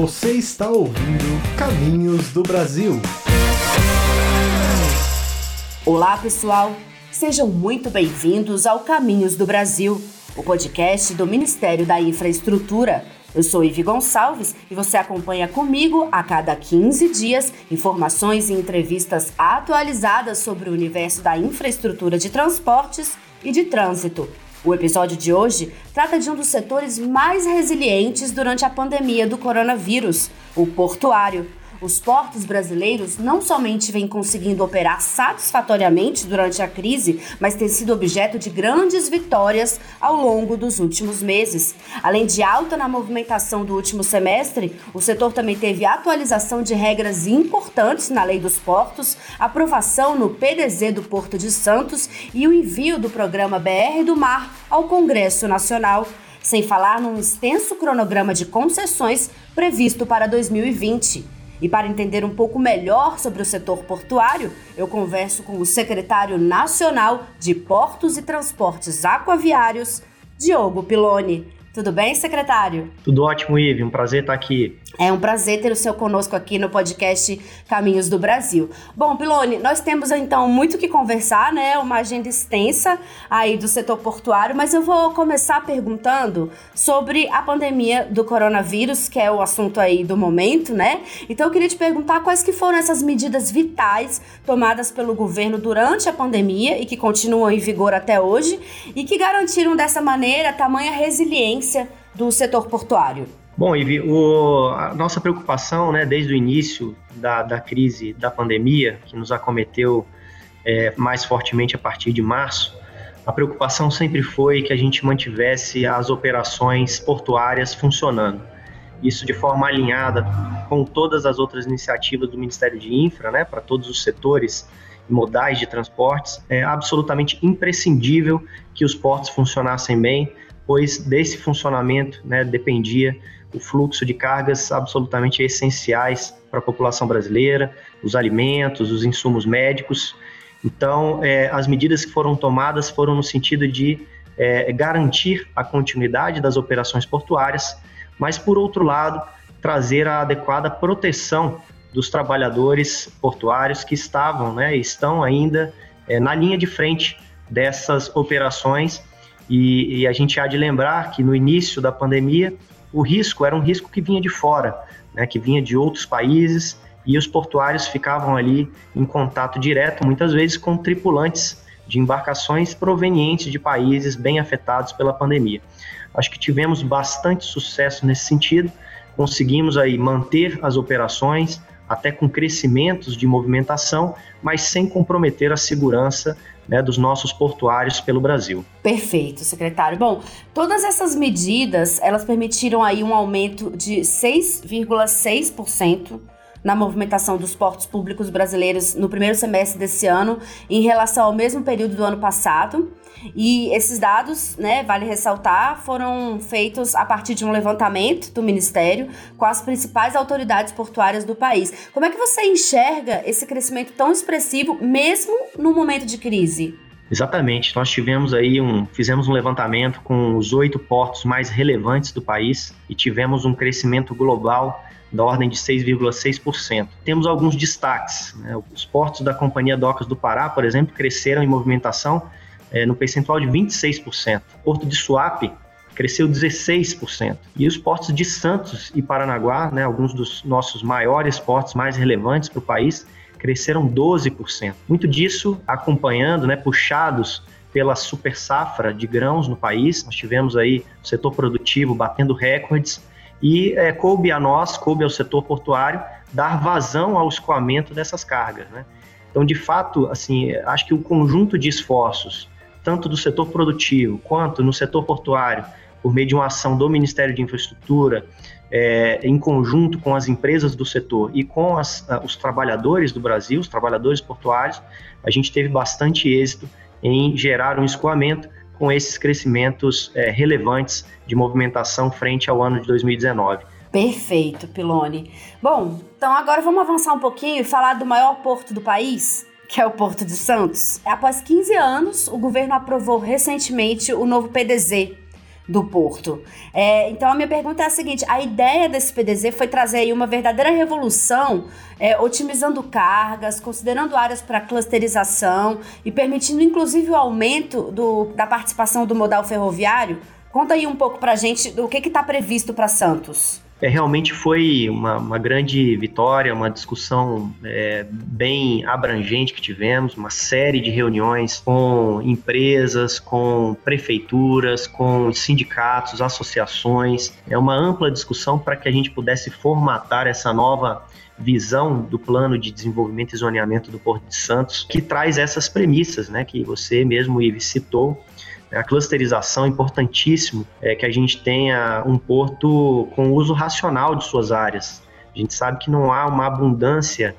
Você está ouvindo Caminhos do Brasil. Olá, pessoal. Sejam muito bem-vindos ao Caminhos do Brasil, o podcast do Ministério da Infraestrutura. Eu sou Ivi Gonçalves e você acompanha comigo a cada 15 dias informações e entrevistas atualizadas sobre o universo da infraestrutura de transportes e de trânsito. O episódio de hoje trata de um dos setores mais resilientes durante a pandemia do coronavírus, o portuário os portos brasileiros não somente vêm conseguindo operar satisfatoriamente durante a crise, mas têm sido objeto de grandes vitórias ao longo dos últimos meses. Além de alta na movimentação do último semestre, o setor também teve atualização de regras importantes na Lei dos Portos, aprovação no PDZ do Porto de Santos e o envio do programa BR do Mar ao Congresso Nacional sem falar num extenso cronograma de concessões previsto para 2020. E para entender um pouco melhor sobre o setor portuário, eu converso com o secretário nacional de Portos e Transportes Aquaviários, Diogo Piloni. Tudo bem, secretário? Tudo ótimo, Ive. Um prazer estar aqui. É um prazer ter o seu conosco aqui no podcast Caminhos do Brasil. Bom, Pilone, nós temos então muito que conversar, né? Uma agenda extensa aí do setor portuário, mas eu vou começar perguntando sobre a pandemia do coronavírus, que é o assunto aí do momento, né? Então eu queria te perguntar quais que foram essas medidas vitais tomadas pelo governo durante a pandemia e que continuam em vigor até hoje e que garantiram dessa maneira tamanha resiliência do setor portuário. Bom, Ivi, o, a nossa preocupação, né, desde o início da, da crise da pandemia, que nos acometeu é, mais fortemente a partir de março, a preocupação sempre foi que a gente mantivesse as operações portuárias funcionando. Isso de forma alinhada com todas as outras iniciativas do Ministério de Infra, né, para todos os setores modais de transportes, é absolutamente imprescindível que os portos funcionassem bem, pois desse funcionamento né, dependia o fluxo de cargas absolutamente essenciais para a população brasileira, os alimentos, os insumos médicos. Então, é, as medidas que foram tomadas foram no sentido de é, garantir a continuidade das operações portuárias, mas, por outro lado, trazer a adequada proteção dos trabalhadores portuários que estavam, né, estão ainda é, na linha de frente dessas operações. E, e a gente há de lembrar que no início da pandemia, o risco era um risco que vinha de fora, né, que vinha de outros países, e os portuários ficavam ali em contato direto, muitas vezes com tripulantes de embarcações provenientes de países bem afetados pela pandemia. Acho que tivemos bastante sucesso nesse sentido, conseguimos aí manter as operações, até com crescimentos de movimentação, mas sem comprometer a segurança né, dos nossos portuários pelo Brasil. Perfeito, secretário. Bom, todas essas medidas, elas permitiram aí um aumento de 6,6% na movimentação dos portos públicos brasileiros no primeiro semestre desse ano em relação ao mesmo período do ano passado. E esses dados, né, vale ressaltar, foram feitos a partir de um levantamento do Ministério com as principais autoridades portuárias do país. Como é que você enxerga esse crescimento tão expressivo, mesmo no momento de crise? Exatamente. Nós tivemos aí um, fizemos um levantamento com os oito portos mais relevantes do país e tivemos um crescimento global da ordem de 6,6%. Temos alguns destaques. Né? Os portos da Companhia Docas do Pará, por exemplo, cresceram em movimentação é, no percentual de 26%. Porto de Suape cresceu 16%. E os portos de Santos e Paranaguá, né, alguns dos nossos maiores portos mais relevantes para o país, cresceram 12%. Muito disso acompanhando, né, puxados pela super safra de grãos no país. Nós tivemos aí o setor produtivo batendo recordes e é, coube a nós, coube ao setor portuário, dar vazão ao escoamento dessas cargas. Né? Então, de fato, assim, acho que o conjunto de esforços tanto do setor produtivo quanto no setor portuário, por meio de uma ação do Ministério de Infraestrutura, é, em conjunto com as empresas do setor e com as, os trabalhadores do Brasil, os trabalhadores portuários, a gente teve bastante êxito em gerar um escoamento com esses crescimentos é, relevantes de movimentação frente ao ano de 2019. Perfeito, Pilone. Bom, então agora vamos avançar um pouquinho e falar do maior porto do país, que é o Porto de Santos. Após 15 anos, o governo aprovou recentemente o novo PDZ, do porto. É, então a minha pergunta é a seguinte: a ideia desse PDZ foi trazer aí uma verdadeira revolução, é, otimizando cargas, considerando áreas para clusterização e permitindo inclusive o aumento do, da participação do modal ferroviário. Conta aí um pouco para gente do que está previsto para Santos. É, realmente foi uma, uma, grande vitória, uma discussão é, bem abrangente que tivemos, uma série de reuniões com empresas, com prefeituras, com sindicatos, associações. É uma ampla discussão para que a gente pudesse formatar essa nova visão do plano de desenvolvimento e zoneamento do Porto de Santos, que traz essas premissas, né, que você mesmo, Ives, citou, a clusterização é importantíssimo é que a gente tenha um porto com uso racional de suas áreas. A gente sabe que não há uma abundância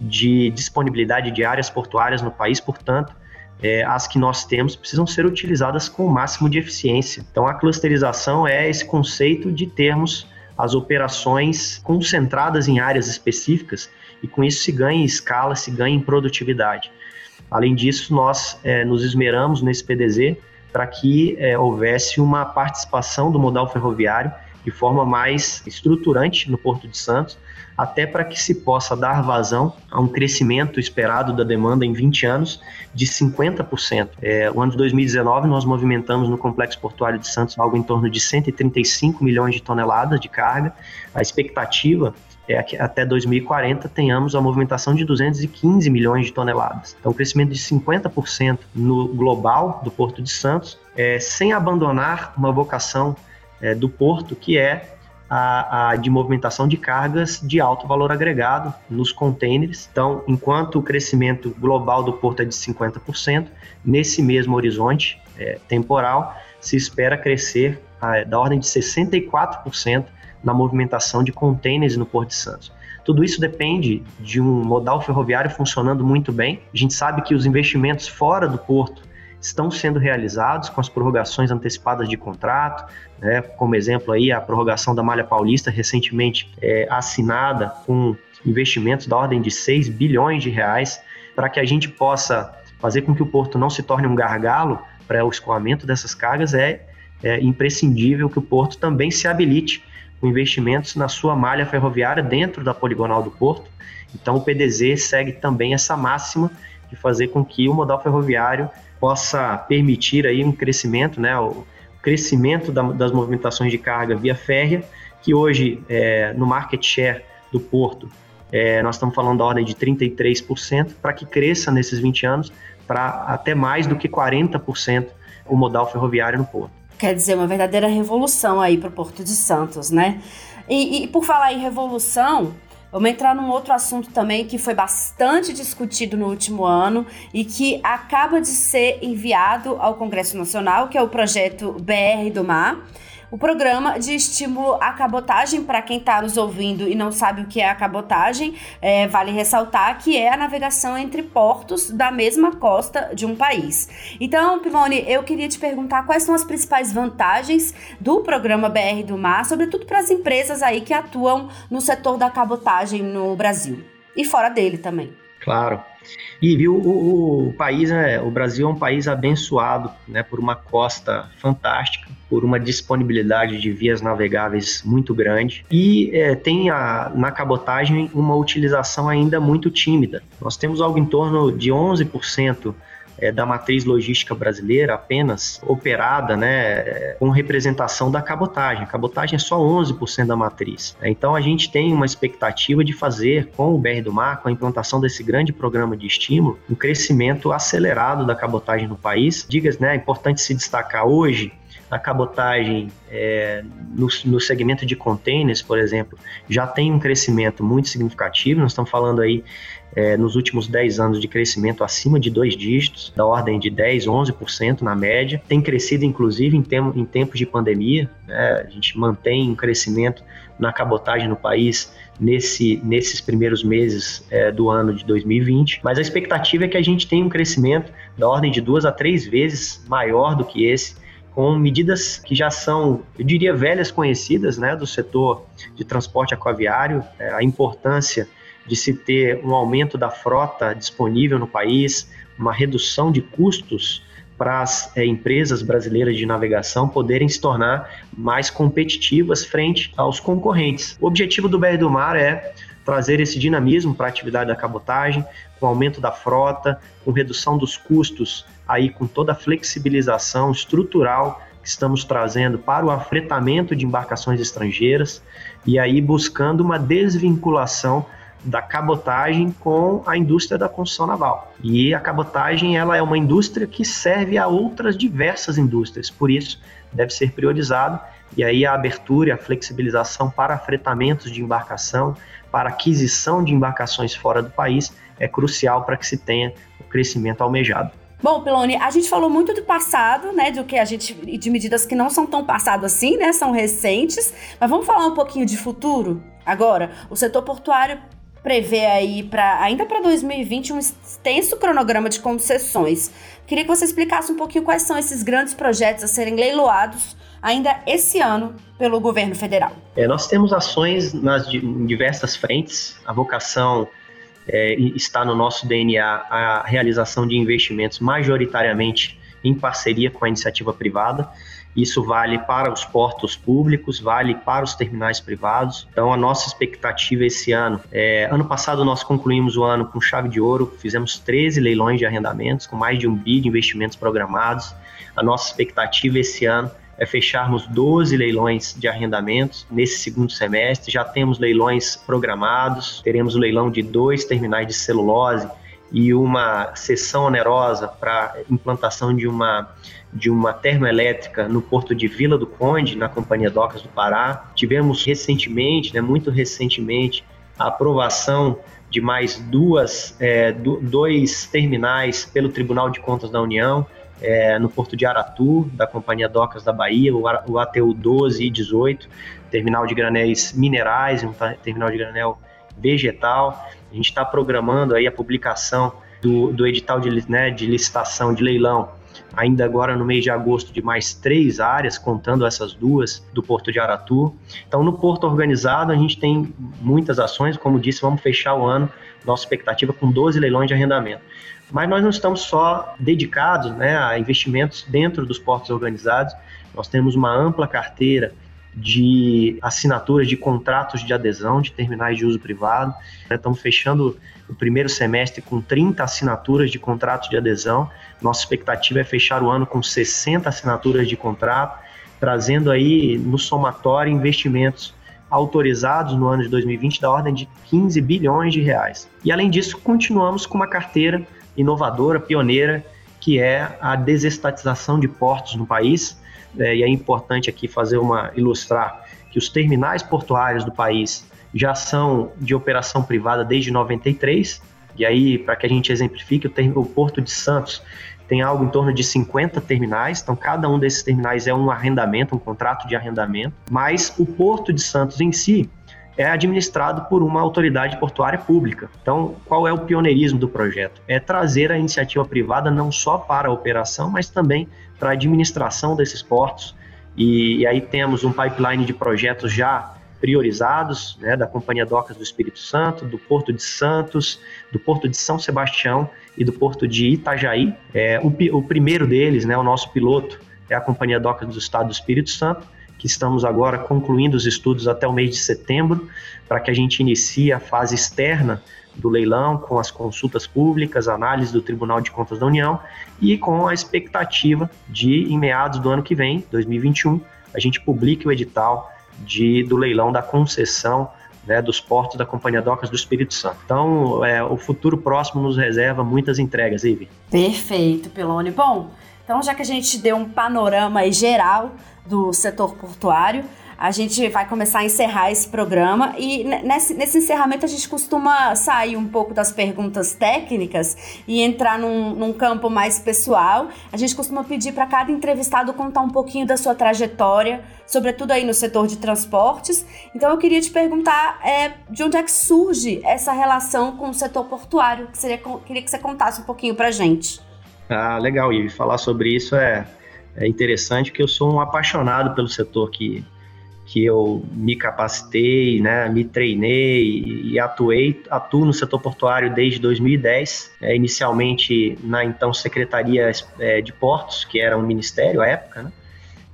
de disponibilidade de áreas portuárias no país, portanto, é, as que nós temos precisam ser utilizadas com o máximo de eficiência. Então, a clusterização é esse conceito de termos as operações concentradas em áreas específicas e com isso se ganha em escala, se ganha em produtividade. Além disso, nós é, nos esmeramos nesse PDZ para que é, houvesse uma participação do modal ferroviário de forma mais estruturante no Porto de Santos, até para que se possa dar vazão a um crescimento esperado da demanda em 20 anos de 50%. É, o ano de 2019 nós movimentamos no Complexo Portuário de Santos algo em torno de 135 milhões de toneladas de carga. A expectativa é que até 2040 tenhamos a movimentação de 215 milhões de toneladas. Então, um crescimento de 50% no global do Porto de Santos, é, sem abandonar uma vocação é, do porto, que é a, a, de movimentação de cargas de alto valor agregado nos contêineres. Então, enquanto o crescimento global do porto é de 50%, nesse mesmo horizonte é, temporal, se espera crescer a, da ordem de 64% na movimentação de contêineres no Porto de Santos. Tudo isso depende de um modal ferroviário funcionando muito bem. A gente sabe que os investimentos fora do porto estão sendo realizados com as prorrogações antecipadas de contrato, né, como exemplo aí a prorrogação da Malha Paulista recentemente é, assinada com investimentos da ordem de 6 bilhões de reais para que a gente possa fazer com que o porto não se torne um gargalo para o escoamento dessas cargas é, é imprescindível que o porto também se habilite com investimentos na sua malha ferroviária dentro da poligonal do porto. Então o PDZ segue também essa máxima de fazer com que o modal ferroviário possa permitir aí um crescimento, né, o crescimento da, das movimentações de carga via férrea, que hoje é, no market share do porto é, nós estamos falando da ordem de 33%, para que cresça nesses 20 anos para até mais do que 40% o modal ferroviário no porto quer dizer, uma verdadeira revolução aí para o Porto de Santos, né? E, e, por falar em revolução, vamos entrar num outro assunto também que foi bastante discutido no último ano e que acaba de ser enviado ao Congresso Nacional, que é o projeto BR do Mar o programa de estímulo à cabotagem, para quem está nos ouvindo e não sabe o que é a cabotagem, é, vale ressaltar que é a navegação entre portos da mesma costa de um país. Então, Pimone, eu queria te perguntar quais são as principais vantagens do programa BR do Mar, sobretudo para as empresas aí que atuam no setor da cabotagem no Brasil e fora dele também. Claro. E viu, o, o, país, é, o Brasil é um país abençoado, né, por uma costa fantástica, por uma disponibilidade de vias navegáveis muito grande e é, tem a, na cabotagem uma utilização ainda muito tímida. Nós temos algo em torno de 11% é, da matriz logística brasileira apenas operada né, com representação da cabotagem. A cabotagem é só 11% da matriz. Então a gente tem uma expectativa de fazer com o BR do Mar, com a implantação desse grande programa de estímulo, um crescimento acelerado da cabotagem no país. Digas, né, é importante se destacar hoje, a cabotagem é, no, no, segmento de containers, por exemplo, já tem um crescimento muito significativo. Nós estamos falando aí é, nos últimos 10 anos de crescimento acima de dois dígitos, da ordem de 10, 11% na média. Tem crescido, inclusive, em, tem, em tempos de pandemia. Né? A gente mantém um crescimento na cabotagem no país nesse, nesses primeiros meses é, do ano de 2020. Mas a expectativa é que a gente tenha um crescimento da ordem de duas a três vezes maior do que esse com medidas que já são, eu diria, velhas conhecidas né, do setor de transporte aquaviário, é, a importância de se ter um aumento da frota disponível no país, uma redução de custos para as é, empresas brasileiras de navegação poderem se tornar mais competitivas frente aos concorrentes. O objetivo do BR do Mar é trazer esse dinamismo para a atividade da cabotagem, com aumento da frota, com redução dos custos, aí com toda a flexibilização estrutural que estamos trazendo para o afretamento de embarcações estrangeiras e aí buscando uma desvinculação da cabotagem com a indústria da construção naval. E a cabotagem ela é uma indústria que serve a outras diversas indústrias, por isso deve ser priorizado. E aí a abertura a flexibilização para fretamentos de embarcação, para aquisição de embarcações fora do país é crucial para que se tenha o crescimento almejado. Bom, Peloni, a gente falou muito do passado, né? Do que a gente. de medidas que não são tão passado assim, né? São recentes. Mas vamos falar um pouquinho de futuro agora. O setor portuário prevê aí para ainda para 2020 um extenso cronograma de concessões. Queria que você explicasse um pouquinho quais são esses grandes projetos a serem leiloados ainda esse ano pelo governo federal. É, nós temos ações nas em diversas frentes. A vocação é, está no nosso DNA a realização de investimentos majoritariamente em parceria com a iniciativa privada. Isso vale para os portos públicos, vale para os terminais privados. Então, a nossa expectativa esse ano, é, ano passado nós concluímos o ano com chave de ouro, fizemos 13 leilões de arrendamentos, com mais de um bi de investimentos programados. A nossa expectativa esse ano é fecharmos 12 leilões de arrendamentos nesse segundo semestre. Já temos leilões programados, teremos o leilão de dois terminais de celulose e uma sessão onerosa para implantação de uma de uma termoelétrica no porto de Vila do Conde, na Companhia Docas do Pará. Tivemos recentemente, né, muito recentemente, a aprovação de mais duas, é, do, dois terminais pelo Tribunal de Contas da União, é, no Porto de Aratu, da Companhia Docas da Bahia, o, o ATU 12 e 18, terminal de granéis minerais, um terminal de granel vegetal. A gente está programando aí a publicação do, do edital de, né, de licitação de leilão ainda agora no mês de agosto de mais três áreas, contando essas duas do Porto de Aratu. Então, no Porto Organizado, a gente tem muitas ações, como disse, vamos fechar o ano, nossa expectativa com 12 leilões de arrendamento. Mas nós não estamos só dedicados né, a investimentos dentro dos portos organizados, nós temos uma ampla carteira de assinaturas de contratos de adesão de terminais de uso privado. Estamos fechando o primeiro semestre com 30 assinaturas de contratos de adesão. Nossa expectativa é fechar o ano com 60 assinaturas de contrato, trazendo aí no somatório investimentos autorizados no ano de 2020 da ordem de 15 bilhões de reais. E além disso, continuamos com uma carteira inovadora, pioneira, que é a desestatização de portos no país é, e é importante aqui fazer uma ilustrar que os terminais portuários do país já são de operação privada desde 93. E aí, para que a gente exemplifique, o, o Porto de Santos tem algo em torno de 50 terminais, então cada um desses terminais é um arrendamento, um contrato de arrendamento, mas o Porto de Santos em si é administrado por uma autoridade portuária pública. Então, qual é o pioneirismo do projeto? É trazer a iniciativa privada não só para a operação, mas também para a administração desses portos. E, e, aí temos um pipeline de projetos já priorizados, né, da Companhia Docas do Espírito Santo, do Porto de Santos, do Porto de São Sebastião e do Porto de Itajaí. É, o, o primeiro deles, né, o nosso piloto, é a Companhia Docas do Estado do Espírito Santo, que estamos agora concluindo os estudos até o mês de setembro, para que a gente inicie a fase externa do leilão, com as consultas públicas, análise do Tribunal de Contas da União e com a expectativa de, em meados do ano que vem, 2021, a gente publique o edital de, do leilão da concessão né, dos portos da Companhia Docas do Espírito Santo. Então, é, o futuro próximo nos reserva muitas entregas, Ivi. Perfeito, Pelone. Bom, então já que a gente deu um panorama geral do setor portuário. A gente vai começar a encerrar esse programa e nesse, nesse encerramento a gente costuma sair um pouco das perguntas técnicas e entrar num, num campo mais pessoal. A gente costuma pedir para cada entrevistado contar um pouquinho da sua trajetória, sobretudo aí no setor de transportes. Então eu queria te perguntar é, de onde é que surge essa relação com o setor portuário. Que seria, queria que você contasse um pouquinho para gente. Ah, legal, e falar sobre isso é é interessante que eu sou um apaixonado pelo setor que, que eu me capacitei, né, me treinei e, atuei, atuo no setor portuário desde 2010, é, inicialmente na então Secretaria é, de Portos, que era um ministério à época, né?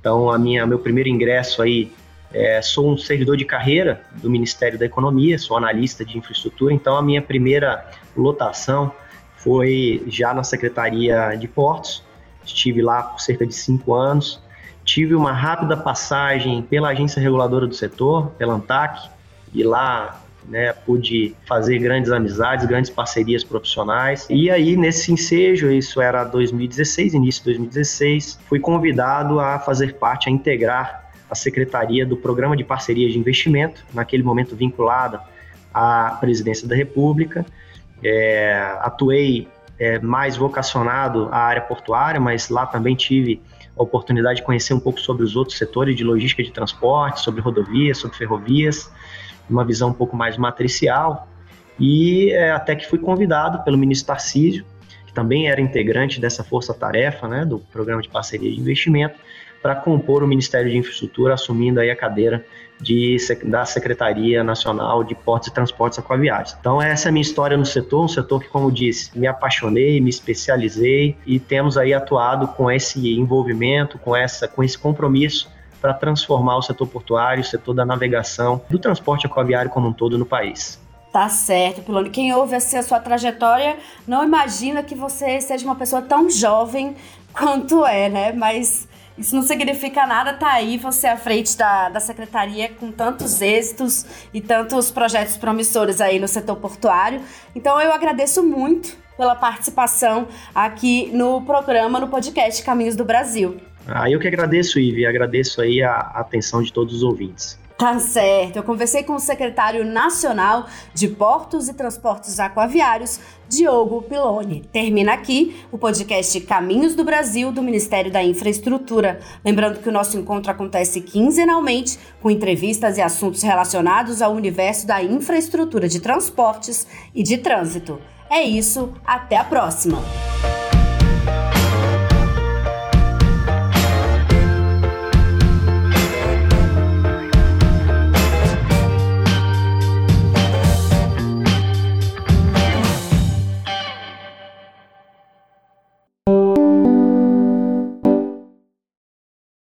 Então, a minha, meu primeiro ingresso aí, é, sou um servidor de carreira do Ministério da Economia, sou analista de infraestrutura, então a minha primeira lotação foi já na Secretaria de Portos, estive lá por cerca de cinco anos, tive uma rápida passagem pela Agência Reguladora do Setor, pela ANTAC, e lá né, pude fazer grandes amizades, grandes parcerias profissionais. E aí, nesse ensejo, isso era 2016, início de 2016, fui convidado a fazer parte, a integrar a secretaria do Programa de Parceria de Investimento, naquele momento vinculada à Presidência da República. É, atuei é, mais vocacionado à área portuária, mas lá também tive a oportunidade de conhecer um pouco sobre os outros setores de logística de transporte, sobre rodovias, sobre ferrovias uma visão um pouco mais matricial, e é, até que fui convidado pelo ministro Tarcísio, que também era integrante dessa força-tarefa, né, do Programa de Parceria de Investimento, para compor o Ministério de Infraestrutura, assumindo aí a cadeira de, da Secretaria Nacional de Portos e Transportes Aquaviários. Então essa é a minha história no setor, um setor que, como disse, me apaixonei, me especializei e temos aí atuado com esse envolvimento, com, essa, com esse compromisso para transformar o setor portuário, o setor da navegação, do transporte aquaviário como um todo no país. Tá certo, Pilone. Quem ouve assim a sua trajetória não imagina que você seja uma pessoa tão jovem quanto é, né? Mas isso não significa nada, tá aí você à frente da, da secretaria com tantos êxitos e tantos projetos promissores aí no setor portuário. Então eu agradeço muito pela participação aqui no programa, no podcast Caminhos do Brasil. Ah, eu que agradeço, Ive, agradeço aí a atenção de todos os ouvintes. Tá certo. Eu conversei com o secretário nacional de Portos e Transportes Aquaviários, Diogo Piloni. Termina aqui o podcast Caminhos do Brasil do Ministério da Infraestrutura. Lembrando que o nosso encontro acontece quinzenalmente com entrevistas e assuntos relacionados ao universo da infraestrutura de transportes e de trânsito. É isso, até a próxima!